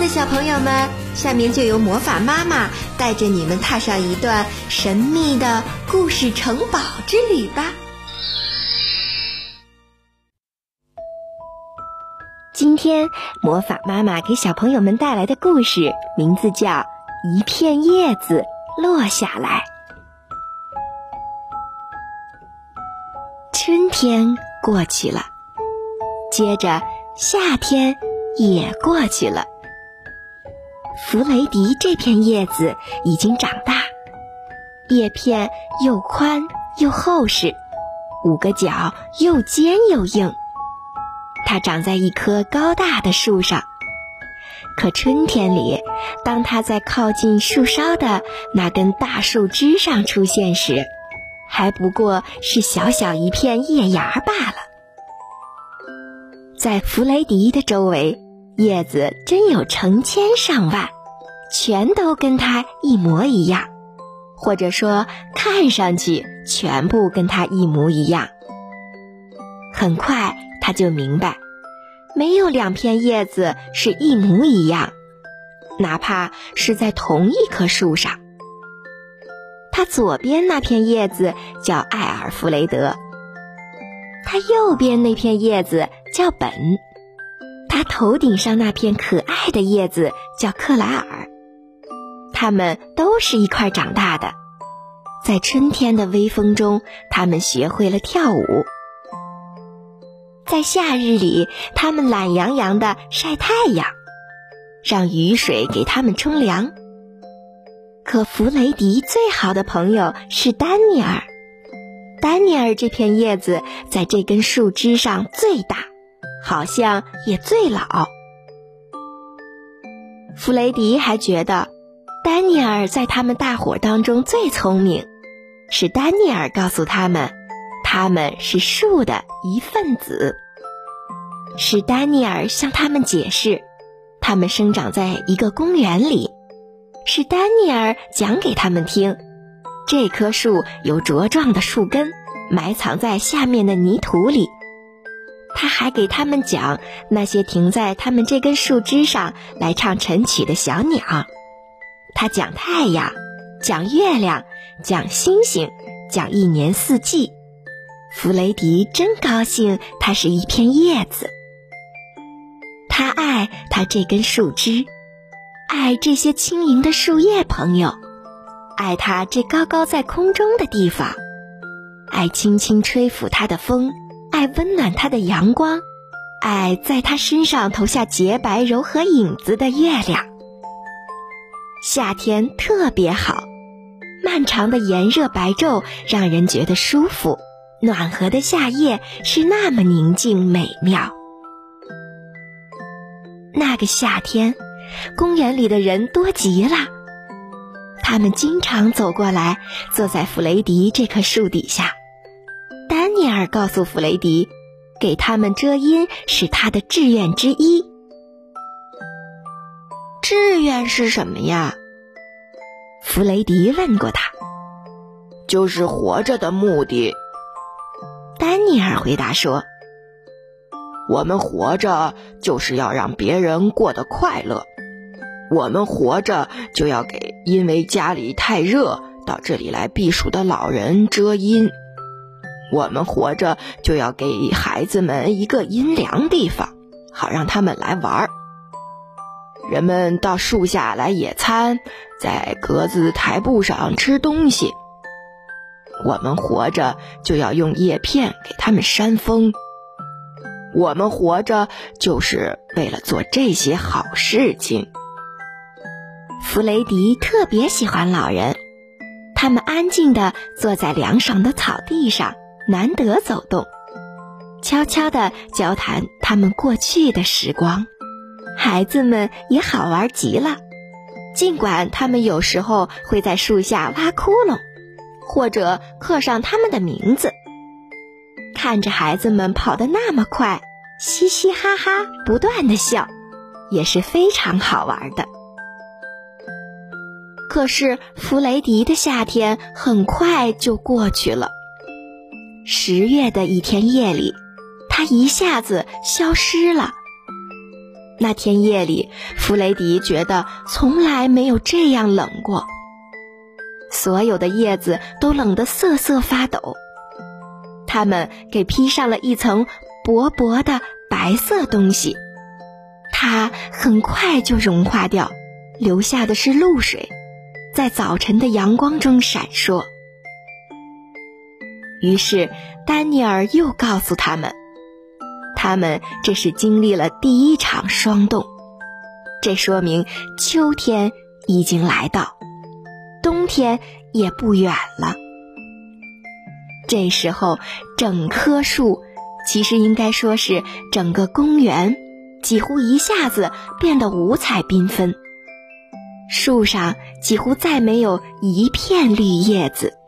的小朋友们，下面就由魔法妈妈带着你们踏上一段神秘的故事城堡之旅吧。今天魔法妈妈给小朋友们带来的故事名字叫《一片叶子落下来》。春天过去了，接着夏天也过去了。弗雷迪这片叶子已经长大，叶片又宽又厚实，五个角又尖又硬。它长在一棵高大的树上，可春天里，当它在靠近树梢的那根大树枝上出现时，还不过是小小一片叶芽罢了。在弗雷迪的周围，叶子真有成千上万，全都跟它一模一样，或者说看上去全部跟它一模一样。很快。他就明白，没有两片叶子是一模一样，哪怕是在同一棵树上。他左边那片叶子叫艾尔弗雷德，他右边那片叶子叫本，他头顶上那片可爱的叶子叫克莱尔。他们都是一块长大的，在春天的微风中，他们学会了跳舞。在夏日里，他们懒洋洋地晒太阳，让雨水给他们冲凉。可弗雷迪最好的朋友是丹尼尔，丹尼尔这片叶子在这根树枝上最大，好像也最老。弗雷迪还觉得，丹尼尔在他们大伙当中最聪明，是丹尼尔告诉他们。他们是树的一份子，是丹尼尔向他们解释，他们生长在一个公园里，是丹尼尔讲给他们听，这棵树有茁壮的树根，埋藏在下面的泥土里。他还给他们讲那些停在他们这根树枝上来唱晨曲的小鸟，他讲太阳，讲月亮，讲星星，讲一年四季。弗雷迪真高兴，它是一片叶子。他爱他这根树枝，爱这些轻盈的树叶朋友，爱他这高高在空中的地方，爱轻轻吹拂它的风，爱温暖它的阳光，爱在它身上投下洁白柔和影子的月亮。夏天特别好，漫长的炎热白昼让人觉得舒服。暖和的夏夜是那么宁静美妙。那个夏天，公园里的人多极了。他们经常走过来，坐在弗雷迪这棵树底下。告诉弗雷迪，给他们遮阴是他的志愿之一。志愿是什么呀？弗雷迪问过他。就是活着的目的。丹尼尔回答说：“我们活着就是要让别人过得快乐，我们活着就要给因为家里太热到这里来避暑的老人遮阴，我们活着就要给孩子们一个阴凉地方，好让他们来玩儿。人们到树下来野餐，在格子台布上吃东西。”我们活着就要用叶片给他们扇风。我们活着就是为了做这些好事情。弗雷迪特别喜欢老人，他们安静地坐在凉爽的草地上，难得走动，悄悄地交谈他们过去的时光。孩子们也好玩极了，尽管他们有时候会在树下挖窟窿。或者刻上他们的名字，看着孩子们跑得那么快，嘻嘻哈哈不断的笑，也是非常好玩的。可是弗雷迪的夏天很快就过去了。十月的一天夜里，他一下子消失了。那天夜里，弗雷迪觉得从来没有这样冷过。所有的叶子都冷得瑟瑟发抖，它们给披上了一层薄薄的白色东西，它很快就融化掉，留下的是露水，在早晨的阳光中闪烁。于是，丹尼尔又告诉他们。他们这是经历了第一场霜冻，这说明秋天已经来到，冬天也不远了。这时候，整棵树，其实应该说是整个公园，几乎一下子变得五彩缤纷。树上几乎再没有一片绿叶子。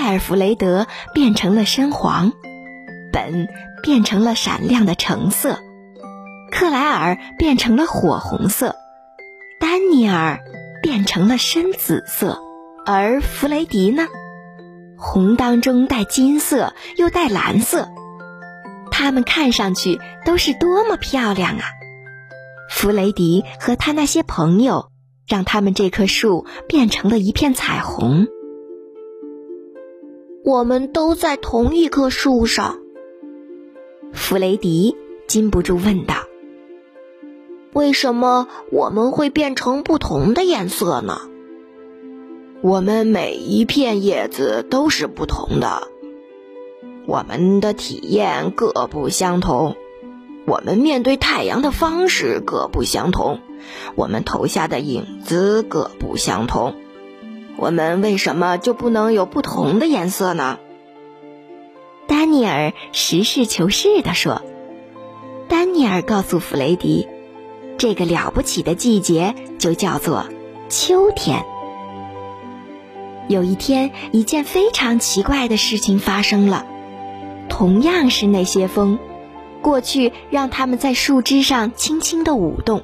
艾尔弗雷德变成了深黄，本。变成了闪亮的橙色，克莱尔变成了火红色，丹尼尔变成了深紫色，而弗雷迪呢？红当中带金色，又带蓝色，它们看上去都是多么漂亮啊！弗雷迪和他那些朋友，让他们这棵树变成了一片彩虹。我们都在同一棵树上。弗雷迪禁不住问道：“为什么我们会变成不同的颜色呢？我们每一片叶子都是不同的，我们的体验各不相同，我们面对太阳的方式各不相同，我们投下的影子各不相同。我们为什么就不能有不同的颜色呢？”丹尼尔实事求是地说：“丹尼尔告诉弗雷迪，这个了不起的季节就叫做秋天。有一天，一件非常奇怪的事情发生了。同样是那些风，过去让他们在树枝上轻轻的舞动，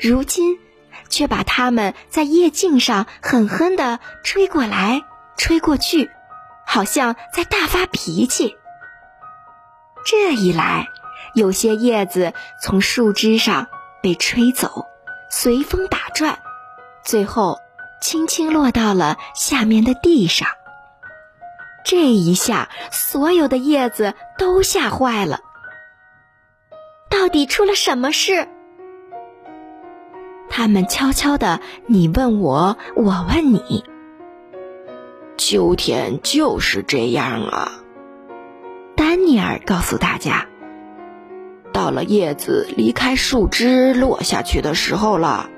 如今却把它们在叶茎上狠狠地吹过来，吹过去。”好像在大发脾气。这一来，有些叶子从树枝上被吹走，随风打转，最后轻轻落到了下面的地上。这一下，所有的叶子都吓坏了。到底出了什么事？他们悄悄的，你问我，我问你。秋天就是这样啊，丹尼尔告诉大家。到了叶子离开树枝落下去的时候了，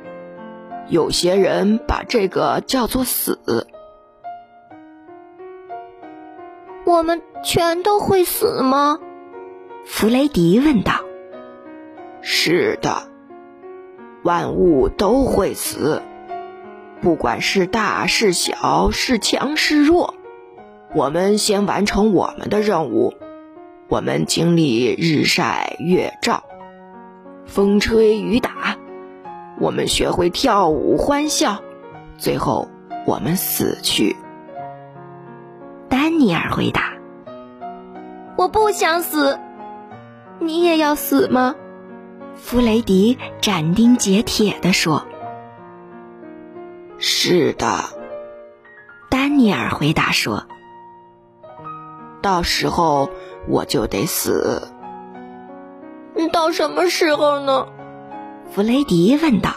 有些人把这个叫做死。我们全都会死吗？弗雷迪问道。是的，万物都会死。不管是大是小，是强是弱，我们先完成我们的任务。我们经历日晒月照，风吹雨打，我们学会跳舞欢笑，最后我们死去。丹尼尔回答：“我不想死，你也要死吗？”弗雷迪斩钉截铁地说。是的，丹尼尔回答说：“到时候我就得死。”到什么时候呢？弗雷迪问道。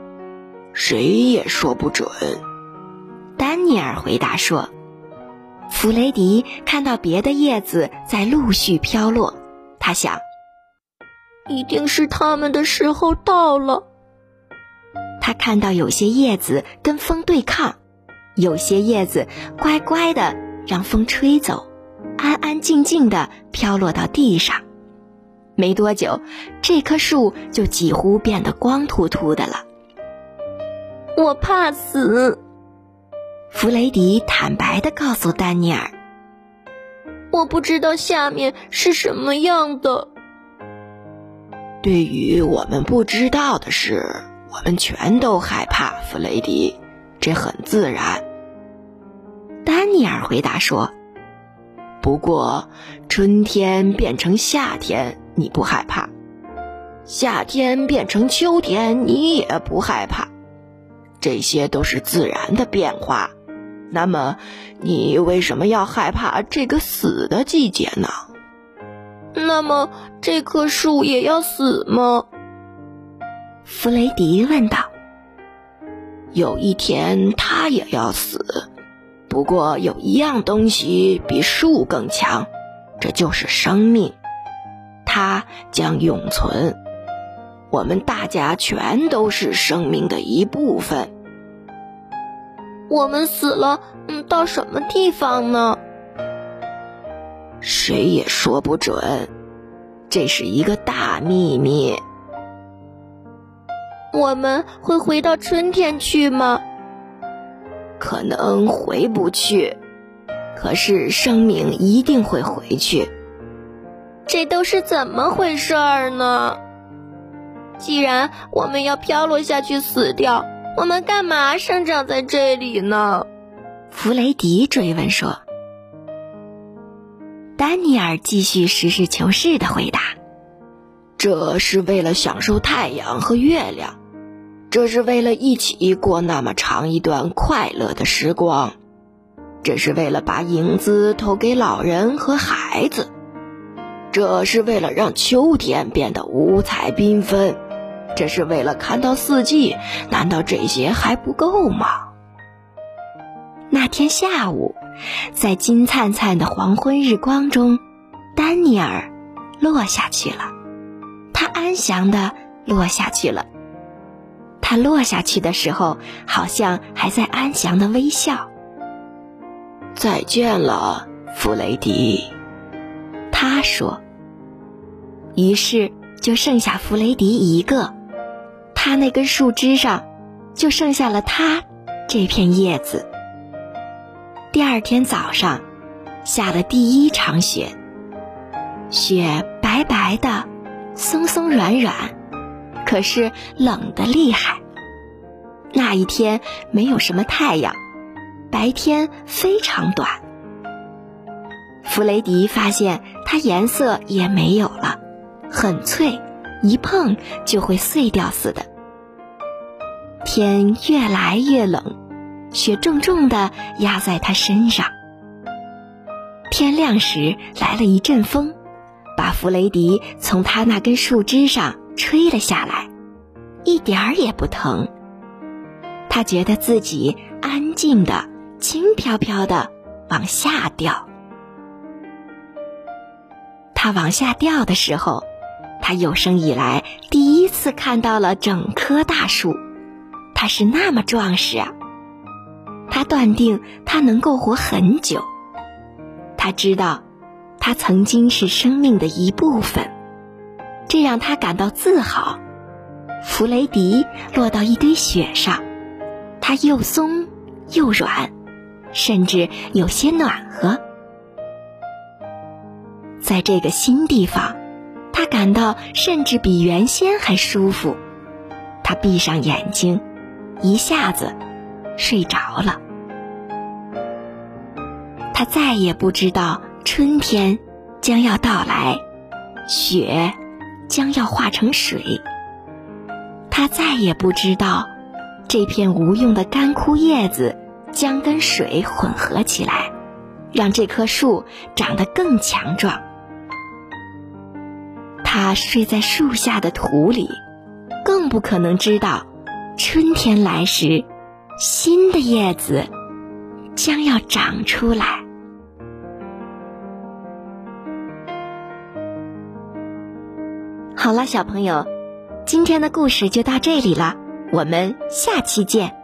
“谁也说不准。”丹尼尔回答说。弗雷迪看到别的叶子在陆续飘落，他想：“一定是他们的时候到了。”他看到有些叶子跟风对抗，有些叶子乖乖的让风吹走，安安静静的飘落到地上。没多久，这棵树就几乎变得光秃秃的了。我怕死，弗雷迪坦白的告诉丹尼尔：“我不知道下面是什么样的。”对于我们不知道的事。我们全都害怕，弗雷迪，这很自然。丹尼尔回答说：“不过，春天变成夏天，你不害怕；夏天变成秋天，你也不害怕。这些都是自然的变化。那么，你为什么要害怕这个死的季节呢？那么，这棵树也要死吗？弗雷迪问道。有一天，它也要死。不过，有一样东西比树更强，这就是生命。它将永存。我们大家全都是生命的一部分。我们死了，嗯，到什么地方呢？谁也说不准，这是一个大秘密。我们会回到春天去吗？可能回不去，可是生命一定会回去。这都是怎么回事儿呢？既然我们要飘落下去死掉。我们干嘛生长在这里呢？弗雷迪追问说。丹尼尔继续实事求是的回答：“这是为了享受太阳和月亮，这是为了一起过那么长一段快乐的时光，这是为了把影子投给老人和孩子，这是为了让秋天变得五彩缤纷。”这是为了看到四季，难道这些还不够吗？那天下午，在金灿灿的黄昏日光中，丹尼尔落下去了。他安详的落下去了。他落下去的时候，好像还在安详的微笑。再见了，弗雷迪，他说。于是就剩下弗雷迪一个。他那根树枝上，就剩下了他这片叶子。第二天早上，下了第一场雪，雪白白的，松松软软，可是冷的厉害。那一天没有什么太阳，白天非常短。弗雷迪发现它颜色也没有了，很脆，一碰就会碎掉似的。天越来越冷，雪重重的压在他身上。天亮时来了一阵风，把弗雷迪从他那根树枝上吹了下来，一点儿也不疼。他觉得自己安静的、轻飘飘的往下掉。他往下掉的时候，他有生以来第一次看到了整棵大树。它是那么壮实啊！他断定他能够活很久。他知道，他曾经是生命的一部分，这让他感到自豪。弗雷迪落到一堆雪上，它又松又软，甚至有些暖和。在这个新地方，他感到甚至比原先还舒服。他闭上眼睛。一下子睡着了。他再也不知道春天将要到来，雪将要化成水。他再也不知道这片无用的干枯叶子将跟水混合起来，让这棵树长得更强壮。他睡在树下的土里，更不可能知道。春天来时，新的叶子将要长出来。好了，小朋友，今天的故事就到这里了，我们下期见。